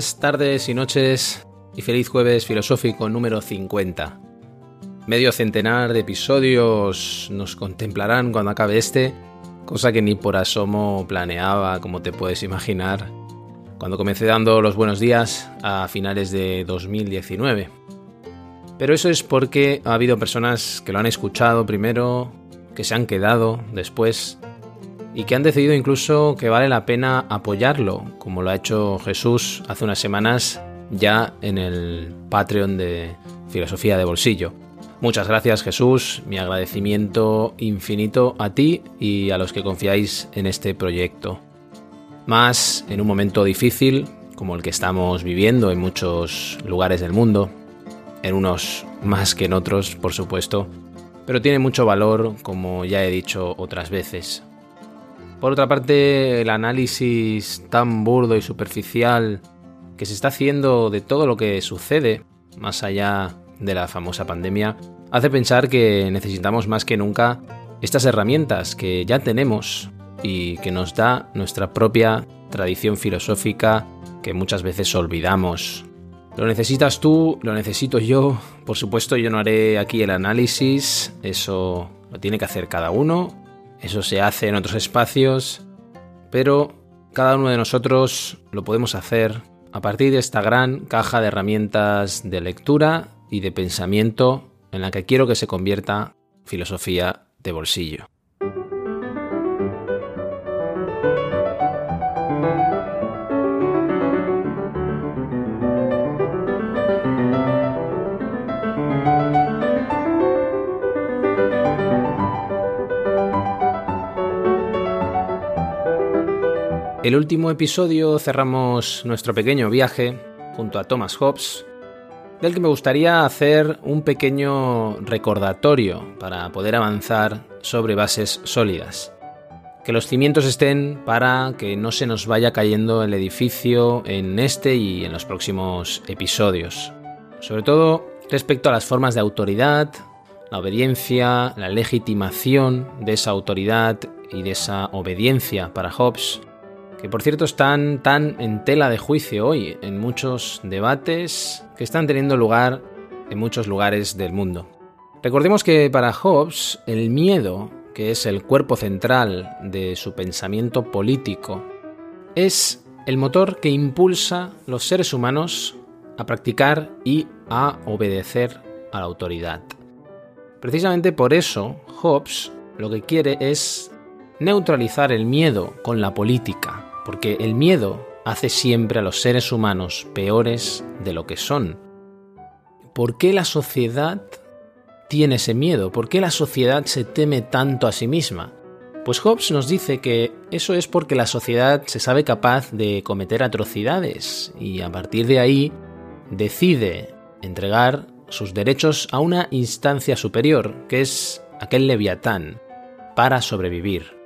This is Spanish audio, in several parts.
Buenos días, tardes y noches y feliz jueves filosófico número 50. Medio centenar de episodios nos contemplarán cuando acabe este, cosa que ni por asomo planeaba, como te puedes imaginar, cuando comencé dando los buenos días a finales de 2019. Pero eso es porque ha habido personas que lo han escuchado primero, que se han quedado después y que han decidido incluso que vale la pena apoyarlo, como lo ha hecho Jesús hace unas semanas ya en el Patreon de Filosofía de Bolsillo. Muchas gracias Jesús, mi agradecimiento infinito a ti y a los que confiáis en este proyecto. Más en un momento difícil como el que estamos viviendo en muchos lugares del mundo, en unos más que en otros, por supuesto, pero tiene mucho valor, como ya he dicho otras veces. Por otra parte, el análisis tan burdo y superficial que se está haciendo de todo lo que sucede, más allá de la famosa pandemia, hace pensar que necesitamos más que nunca estas herramientas que ya tenemos y que nos da nuestra propia tradición filosófica que muchas veces olvidamos. Lo necesitas tú, lo necesito yo. Por supuesto, yo no haré aquí el análisis, eso lo tiene que hacer cada uno eso se hace en otros espacios, pero cada uno de nosotros lo podemos hacer a partir de esta gran caja de herramientas de lectura y de pensamiento en la que quiero que se convierta filosofía de bolsillo. El último episodio cerramos nuestro pequeño viaje junto a Thomas Hobbes, del que me gustaría hacer un pequeño recordatorio para poder avanzar sobre bases sólidas. Que los cimientos estén para que no se nos vaya cayendo el edificio en este y en los próximos episodios. Sobre todo respecto a las formas de autoridad, la obediencia, la legitimación de esa autoridad y de esa obediencia para Hobbes, que por cierto están tan en tela de juicio hoy en muchos debates que están teniendo lugar en muchos lugares del mundo. Recordemos que para Hobbes el miedo, que es el cuerpo central de su pensamiento político, es el motor que impulsa los seres humanos a practicar y a obedecer a la autoridad. Precisamente por eso, Hobbes lo que quiere es neutralizar el miedo con la política, porque el miedo hace siempre a los seres humanos peores de lo que son. ¿Por qué la sociedad tiene ese miedo? ¿Por qué la sociedad se teme tanto a sí misma? Pues Hobbes nos dice que eso es porque la sociedad se sabe capaz de cometer atrocidades y a partir de ahí decide entregar sus derechos a una instancia superior, que es aquel leviatán, para sobrevivir.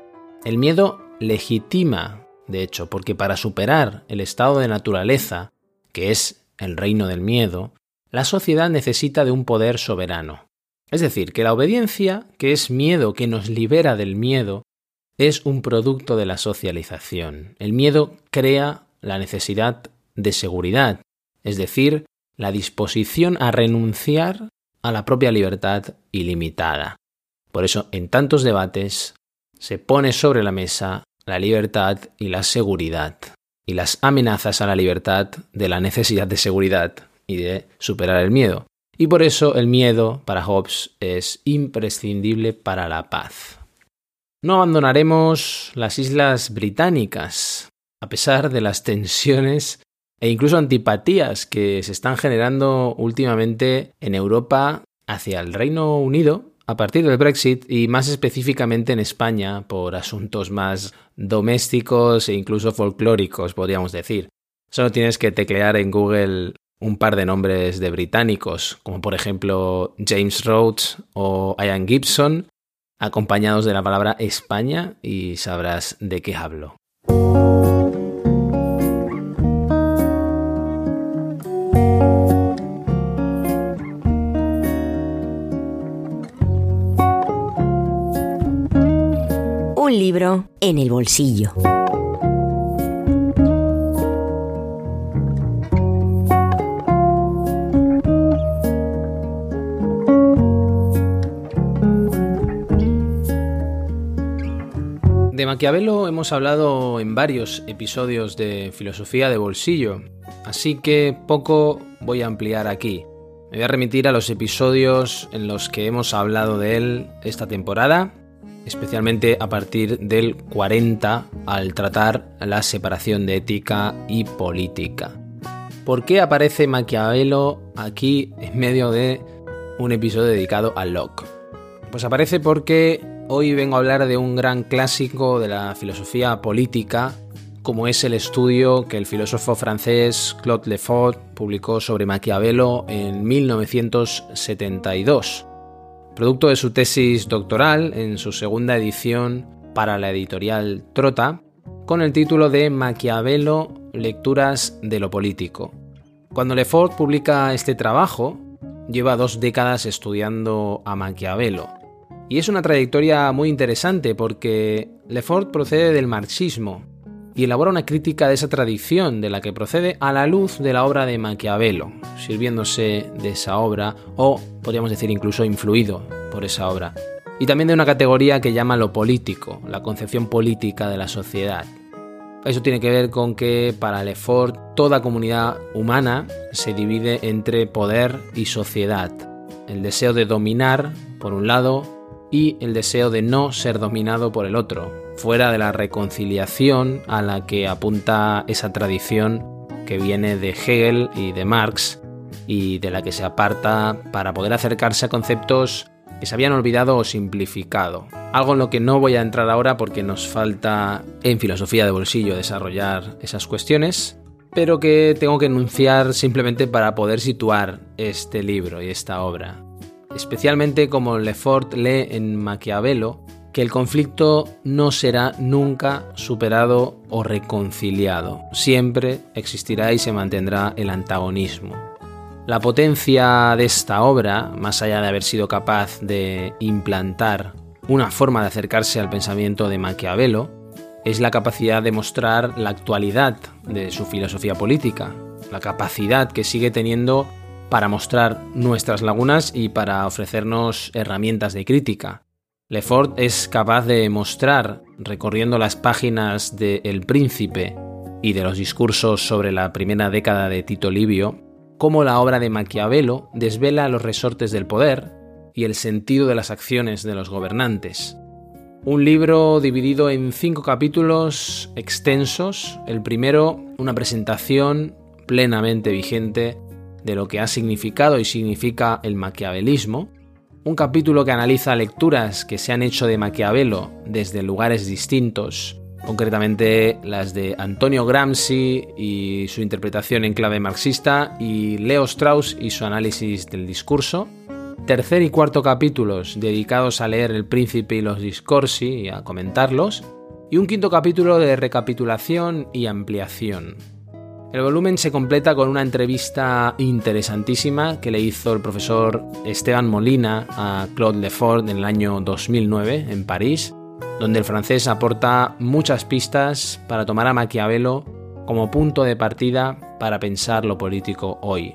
El miedo legitima de hecho, porque para superar el estado de naturaleza, que es el reino del miedo, la sociedad necesita de un poder soberano. Es decir, que la obediencia, que es miedo que nos libera del miedo, es un producto de la socialización. El miedo crea la necesidad de seguridad, es decir, la disposición a renunciar a la propia libertad ilimitada. Por eso, en tantos debates, se pone sobre la mesa la libertad y la seguridad, y las amenazas a la libertad de la necesidad de seguridad y de superar el miedo. Y por eso el miedo para Hobbes es imprescindible para la paz. No abandonaremos las islas británicas, a pesar de las tensiones e incluso antipatías que se están generando últimamente en Europa hacia el Reino Unido, a partir del Brexit y más específicamente en España por asuntos más domésticos e incluso folclóricos, podríamos decir. Solo tienes que teclear en Google un par de nombres de británicos, como por ejemplo James Rhodes o Ian Gibson, acompañados de la palabra España y sabrás de qué hablo. Un libro en el bolsillo. De Maquiavelo hemos hablado en varios episodios de Filosofía de Bolsillo, así que poco voy a ampliar aquí. Me voy a remitir a los episodios en los que hemos hablado de él esta temporada, especialmente a partir del 40 al tratar la separación de ética y política. ¿Por qué aparece Maquiavelo aquí en medio de un episodio dedicado a Locke? Pues aparece porque Hoy vengo a hablar de un gran clásico de la filosofía política, como es el estudio que el filósofo francés Claude Lefort publicó sobre Maquiavelo en 1972, producto de su tesis doctoral en su segunda edición para la editorial Trota, con el título de Maquiavelo, Lecturas de lo Político. Cuando Lefort publica este trabajo, lleva dos décadas estudiando a Maquiavelo y es una trayectoria muy interesante porque Lefort procede del marxismo y elabora una crítica de esa tradición de la que procede a la luz de la obra de Maquiavelo, sirviéndose de esa obra o podríamos decir incluso influido por esa obra. Y también de una categoría que llama lo político, la concepción política de la sociedad. Eso tiene que ver con que para Lefort toda comunidad humana se divide entre poder y sociedad. El deseo de dominar, por un lado, y el deseo de no ser dominado por el otro, fuera de la reconciliación a la que apunta esa tradición que viene de Hegel y de Marx y de la que se aparta para poder acercarse a conceptos que se habían olvidado o simplificado. Algo en lo que no voy a entrar ahora porque nos falta en filosofía de bolsillo desarrollar esas cuestiones, pero que tengo que enunciar simplemente para poder situar este libro y esta obra especialmente como Lefort lee en Maquiavelo, que el conflicto no será nunca superado o reconciliado. Siempre existirá y se mantendrá el antagonismo. La potencia de esta obra, más allá de haber sido capaz de implantar una forma de acercarse al pensamiento de Maquiavelo, es la capacidad de mostrar la actualidad de su filosofía política, la capacidad que sigue teniendo para mostrar nuestras lagunas y para ofrecernos herramientas de crítica. Lefort es capaz de mostrar, recorriendo las páginas de El Príncipe y de los discursos sobre la primera década de Tito Livio, cómo la obra de Maquiavelo desvela los resortes del poder y el sentido de las acciones de los gobernantes. Un libro dividido en cinco capítulos extensos. El primero, una presentación plenamente vigente de lo que ha significado y significa el maquiavelismo, un capítulo que analiza lecturas que se han hecho de Maquiavelo desde lugares distintos, concretamente las de Antonio Gramsci y su interpretación en clave marxista y Leo Strauss y su análisis del discurso, tercer y cuarto capítulos dedicados a leer El Príncipe y los Discorsi y a comentarlos, y un quinto capítulo de recapitulación y ampliación. El volumen se completa con una entrevista interesantísima que le hizo el profesor Esteban Molina a Claude Lefort en el año 2009 en París, donde el francés aporta muchas pistas para tomar a Maquiavelo como punto de partida para pensar lo político hoy.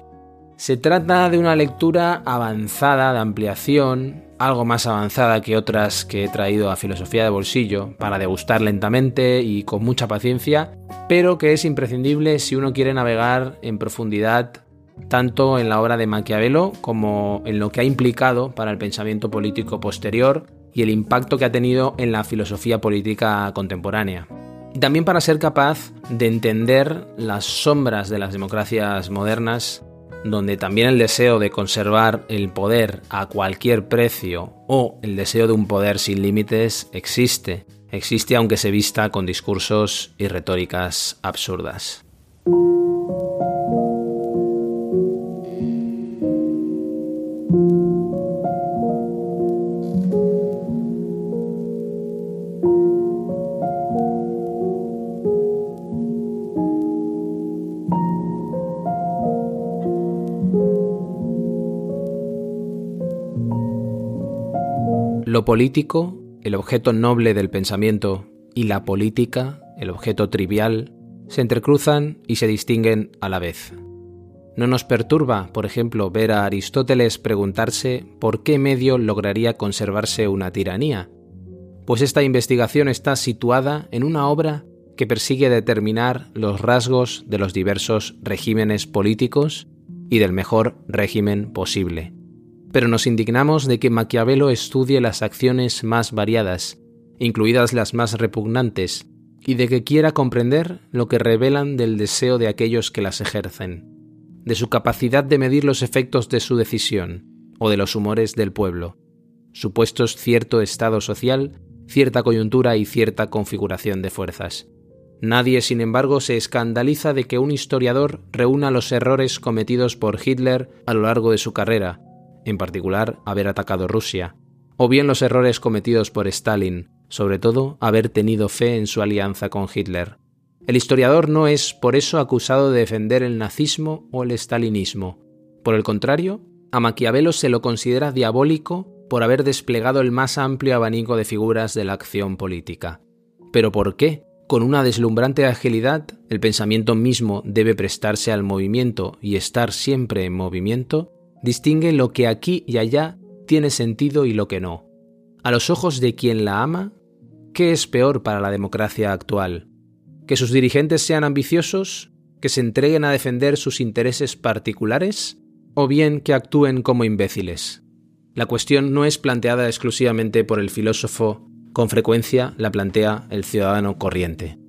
Se trata de una lectura avanzada de ampliación, algo más avanzada que otras que he traído a Filosofía de Bolsillo, para degustar lentamente y con mucha paciencia, pero que es imprescindible si uno quiere navegar en profundidad tanto en la obra de Maquiavelo como en lo que ha implicado para el pensamiento político posterior y el impacto que ha tenido en la filosofía política contemporánea. También para ser capaz de entender las sombras de las democracias modernas donde también el deseo de conservar el poder a cualquier precio o el deseo de un poder sin límites existe. Existe aunque se vista con discursos y retóricas absurdas. Político, el objeto noble del pensamiento, y la política, el objeto trivial, se entrecruzan y se distinguen a la vez. No nos perturba, por ejemplo, ver a Aristóteles preguntarse por qué medio lograría conservarse una tiranía, pues esta investigación está situada en una obra que persigue determinar los rasgos de los diversos regímenes políticos y del mejor régimen posible pero nos indignamos de que Maquiavelo estudie las acciones más variadas, incluidas las más repugnantes, y de que quiera comprender lo que revelan del deseo de aquellos que las ejercen, de su capacidad de medir los efectos de su decisión, o de los humores del pueblo, supuestos cierto estado social, cierta coyuntura y cierta configuración de fuerzas. Nadie, sin embargo, se escandaliza de que un historiador reúna los errores cometidos por Hitler a lo largo de su carrera, en particular haber atacado Rusia, o bien los errores cometidos por Stalin, sobre todo haber tenido fe en su alianza con Hitler. El historiador no es por eso acusado de defender el nazismo o el stalinismo. Por el contrario, a Maquiavelo se lo considera diabólico por haber desplegado el más amplio abanico de figuras de la acción política. ¿Pero por qué? Con una deslumbrante agilidad, el pensamiento mismo debe prestarse al movimiento y estar siempre en movimiento, distingue lo que aquí y allá tiene sentido y lo que no. A los ojos de quien la ama, ¿qué es peor para la democracia actual? ¿Que sus dirigentes sean ambiciosos? ¿Que se entreguen a defender sus intereses particulares? ¿O bien que actúen como imbéciles? La cuestión no es planteada exclusivamente por el filósofo, con frecuencia la plantea el ciudadano corriente.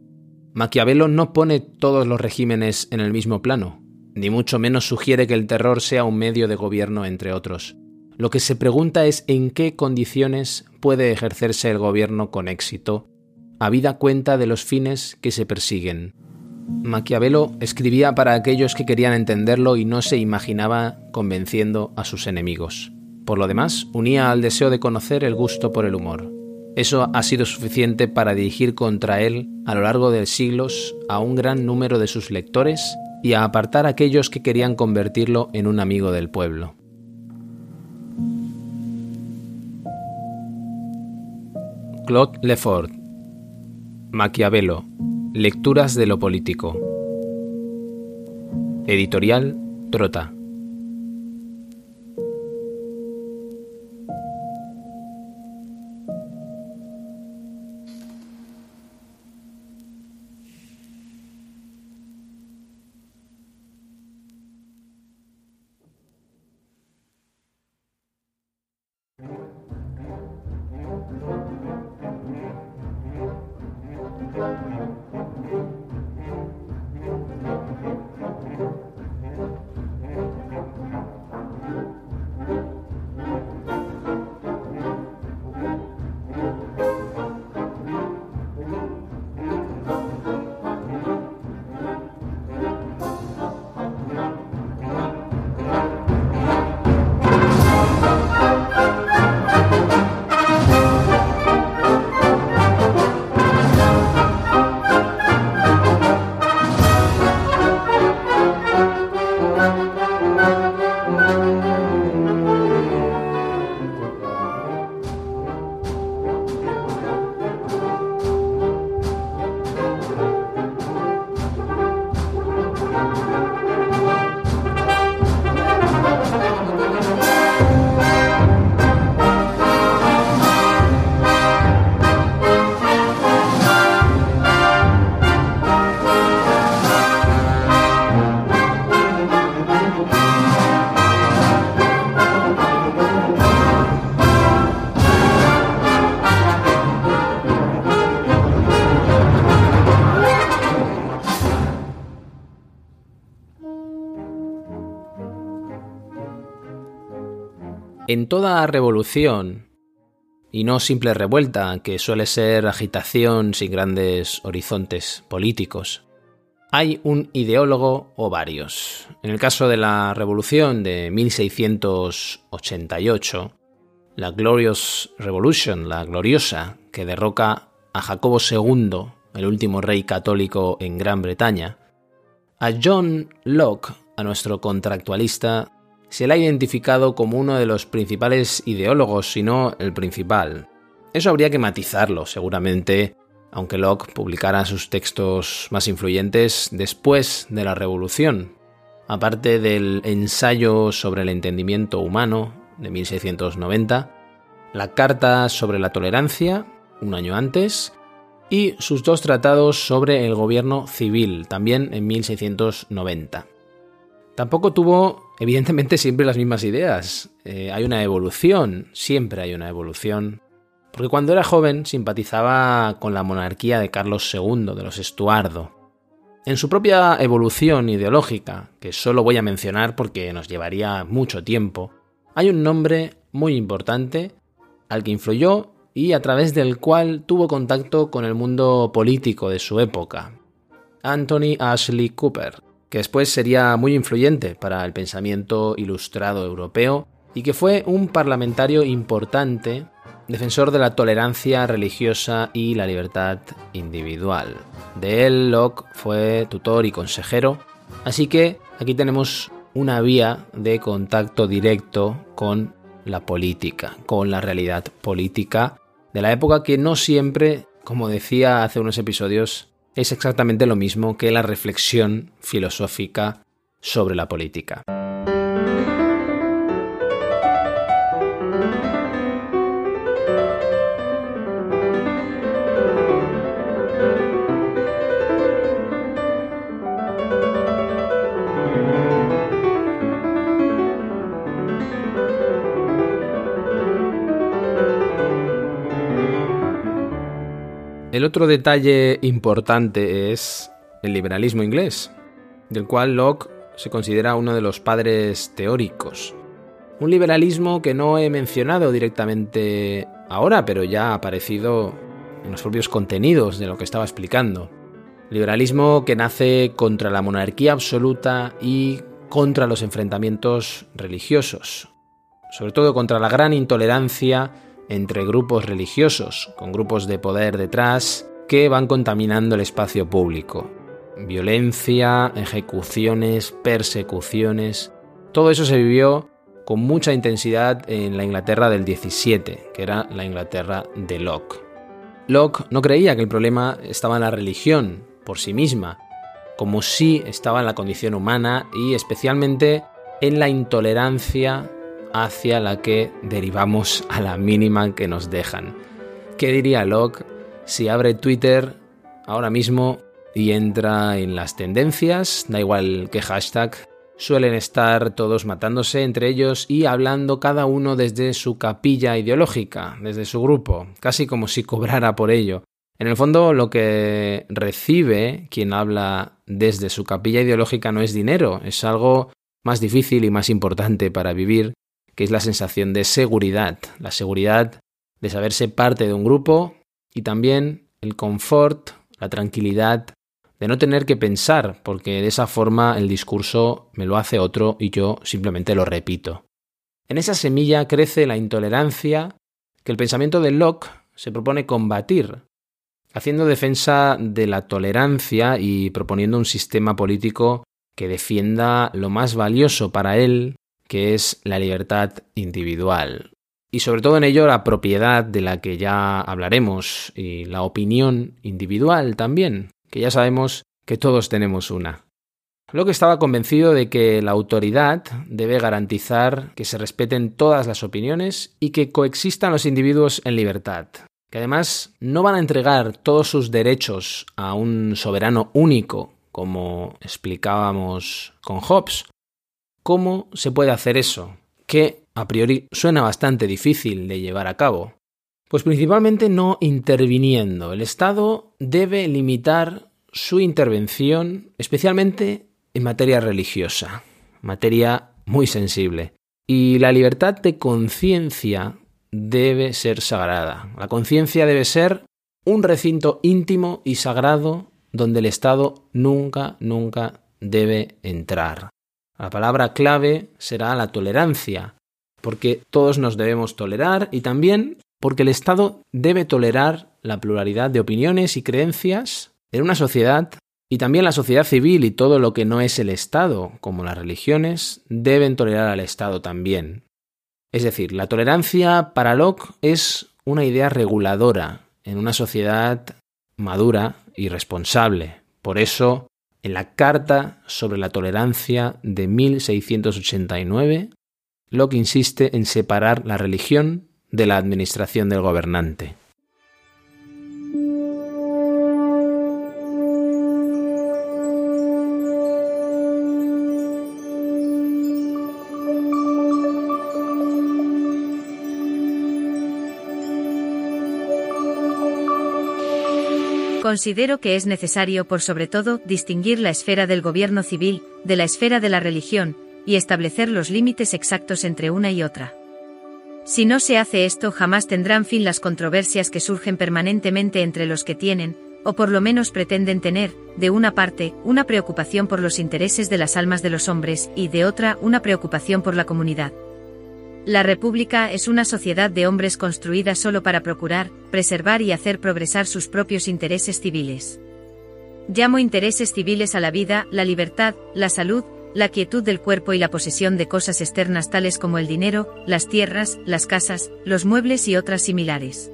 Maquiavelo no pone todos los regímenes en el mismo plano, ni mucho menos sugiere que el terror sea un medio de gobierno, entre otros. Lo que se pregunta es en qué condiciones puede ejercerse el gobierno con éxito, habida cuenta de los fines que se persiguen. Maquiavelo escribía para aquellos que querían entenderlo y no se imaginaba convenciendo a sus enemigos. Por lo demás, unía al deseo de conocer el gusto por el humor. Eso ha sido suficiente para dirigir contra él, a lo largo de siglos, a un gran número de sus lectores y a apartar a aquellos que querían convertirlo en un amigo del pueblo. Claude Lefort Maquiavelo Lecturas de lo político Editorial Trota en toda revolución, y no simple revuelta, que suele ser agitación sin grandes horizontes políticos, hay un ideólogo o varios. En el caso de la revolución de 1688, la Glorious Revolution, la gloriosa, que derroca a Jacobo II, el último rey católico en Gran Bretaña, a John Locke, a nuestro contractualista, se le ha identificado como uno de los principales ideólogos, si no el principal. Eso habría que matizarlo, seguramente, aunque Locke publicara sus textos más influyentes después de la Revolución. Aparte del ensayo sobre el entendimiento humano de 1690, la Carta sobre la Tolerancia, un año antes, y sus dos tratados sobre el gobierno civil, también en 1690. Tampoco tuvo, evidentemente, siempre las mismas ideas. Eh, hay una evolución, siempre hay una evolución. Porque cuando era joven simpatizaba con la monarquía de Carlos II, de los Estuardo. En su propia evolución ideológica, que solo voy a mencionar porque nos llevaría mucho tiempo, hay un nombre muy importante al que influyó y a través del cual tuvo contacto con el mundo político de su época. Anthony Ashley Cooper, que después sería muy influyente para el pensamiento ilustrado europeo y que fue un parlamentario importante, defensor de la tolerancia religiosa y la libertad individual. De él Locke fue tutor y consejero, así que aquí tenemos una vía de contacto directo con la política, con la realidad política de la época que no siempre, como decía hace unos episodios, es exactamente lo mismo que la reflexión filosófica sobre la política. El otro detalle importante es el liberalismo inglés, del cual Locke se considera uno de los padres teóricos. Un liberalismo que no he mencionado directamente ahora, pero ya ha aparecido en los propios contenidos de lo que estaba explicando. Liberalismo que nace contra la monarquía absoluta y contra los enfrentamientos religiosos, sobre todo contra la gran intolerancia entre grupos religiosos, con grupos de poder detrás, que van contaminando el espacio público. Violencia, ejecuciones, persecuciones, todo eso se vivió con mucha intensidad en la Inglaterra del 17, que era la Inglaterra de Locke. Locke no creía que el problema estaba en la religión por sí misma, como sí estaba en la condición humana y especialmente en la intolerancia hacia la que derivamos a la mínima que nos dejan. ¿Qué diría Locke si abre Twitter ahora mismo y entra en las tendencias? Da igual qué hashtag. Suelen estar todos matándose entre ellos y hablando cada uno desde su capilla ideológica, desde su grupo, casi como si cobrara por ello. En el fondo, lo que recibe quien habla desde su capilla ideológica no es dinero, es algo más difícil y más importante para vivir, que es la sensación de seguridad, la seguridad de saberse parte de un grupo y también el confort, la tranquilidad de no tener que pensar, porque de esa forma el discurso me lo hace otro y yo simplemente lo repito. En esa semilla crece la intolerancia que el pensamiento de Locke se propone combatir, haciendo defensa de la tolerancia y proponiendo un sistema político que defienda lo más valioso para él, que es la libertad individual. Y sobre todo en ello la propiedad de la que ya hablaremos y la opinión individual también, que ya sabemos que todos tenemos una. Locke estaba convencido de que la autoridad debe garantizar que se respeten todas las opiniones y que coexistan los individuos en libertad, que además no van a entregar todos sus derechos a un soberano único, como explicábamos con Hobbes, ¿Cómo se puede hacer eso? Que a priori suena bastante difícil de llevar a cabo. Pues principalmente no interviniendo. El Estado debe limitar su intervención especialmente en materia religiosa, materia muy sensible. Y la libertad de conciencia debe ser sagrada. La conciencia debe ser un recinto íntimo y sagrado donde el Estado nunca, nunca debe entrar. La palabra clave será la tolerancia, porque todos nos debemos tolerar y también porque el Estado debe tolerar la pluralidad de opiniones y creencias en una sociedad y también la sociedad civil y todo lo que no es el Estado, como las religiones, deben tolerar al Estado también. Es decir, la tolerancia para Locke es una idea reguladora en una sociedad madura y responsable. Por eso, en la Carta sobre la Tolerancia de 1689, Locke insiste en separar la religión de la administración del gobernante. Considero que es necesario, por sobre todo, distinguir la esfera del gobierno civil de la esfera de la religión, y establecer los límites exactos entre una y otra. Si no se hace esto, jamás tendrán fin las controversias que surgen permanentemente entre los que tienen, o por lo menos pretenden tener, de una parte, una preocupación por los intereses de las almas de los hombres, y de otra, una preocupación por la comunidad. La República es una sociedad de hombres construida solo para procurar, preservar y hacer progresar sus propios intereses civiles. Llamo intereses civiles a la vida, la libertad, la salud, la quietud del cuerpo y la posesión de cosas externas tales como el dinero, las tierras, las casas, los muebles y otras similares.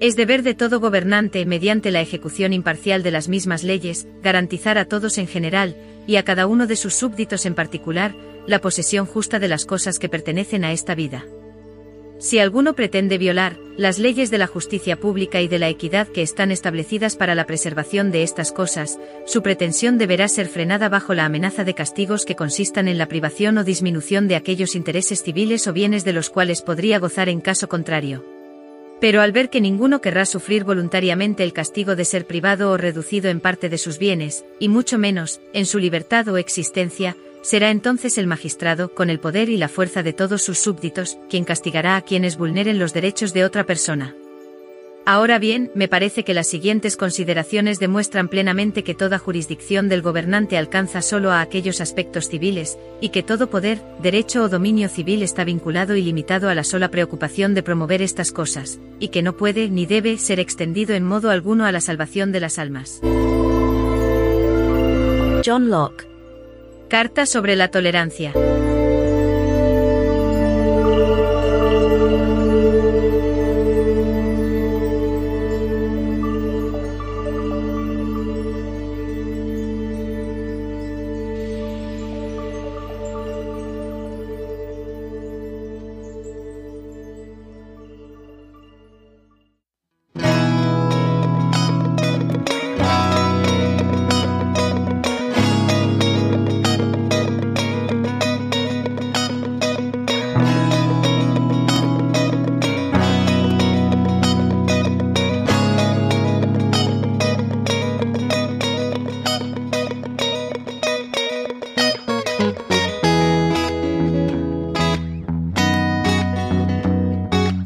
Es deber de todo gobernante, mediante la ejecución imparcial de las mismas leyes, garantizar a todos en general, y a cada uno de sus súbditos en particular, la posesión justa de las cosas que pertenecen a esta vida. Si alguno pretende violar las leyes de la justicia pública y de la equidad que están establecidas para la preservación de estas cosas, su pretensión deberá ser frenada bajo la amenaza de castigos que consistan en la privación o disminución de aquellos intereses civiles o bienes de los cuales podría gozar en caso contrario. Pero al ver que ninguno querrá sufrir voluntariamente el castigo de ser privado o reducido en parte de sus bienes, y mucho menos, en su libertad o existencia, será entonces el magistrado, con el poder y la fuerza de todos sus súbditos, quien castigará a quienes vulneren los derechos de otra persona. Ahora bien, me parece que las siguientes consideraciones demuestran plenamente que toda jurisdicción del gobernante alcanza solo a aquellos aspectos civiles, y que todo poder, derecho o dominio civil está vinculado y limitado a la sola preocupación de promover estas cosas, y que no puede ni debe ser extendido en modo alguno a la salvación de las almas. John Locke Carta sobre la tolerancia.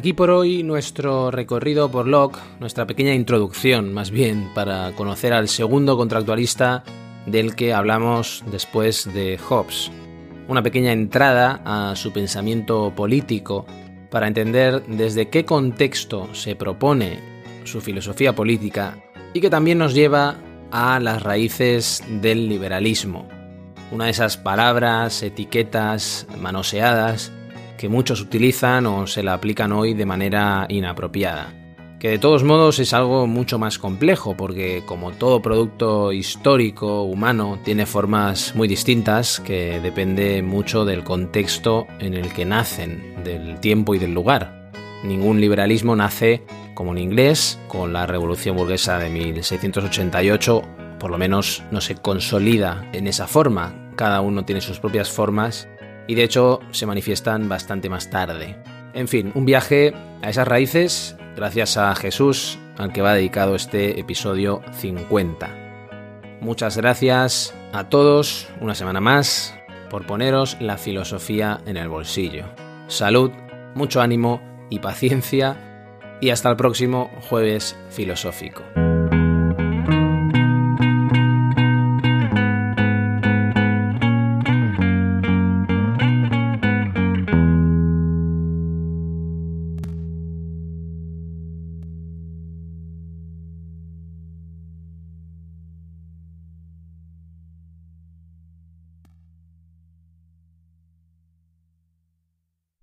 Aquí por hoy nuestro recorrido por Locke, nuestra pequeña introducción más bien para conocer al segundo contractualista del que hablamos después de Hobbes. Una pequeña entrada a su pensamiento político para entender desde qué contexto se propone su filosofía política y que también nos lleva a las raíces del liberalismo. Una de esas palabras, etiquetas manoseadas que muchos utilizan o se la aplican hoy de manera inapropiada. Que de todos modos es algo mucho más complejo porque como todo producto histórico humano tiene formas muy distintas que depende mucho del contexto en el que nacen, del tiempo y del lugar. Ningún liberalismo nace como en inglés, con la revolución burguesa de 1688, por lo menos no se consolida en esa forma. Cada uno tiene sus propias formas y de hecho se manifiestan bastante más tarde. En fin, un viaje a esas raíces gracias a Jesús al que va dedicado este episodio 50. Muchas gracias a todos una semana más por poneros la filosofía en el bolsillo. Salud, mucho ánimo y paciencia y hasta el próximo jueves filosófico.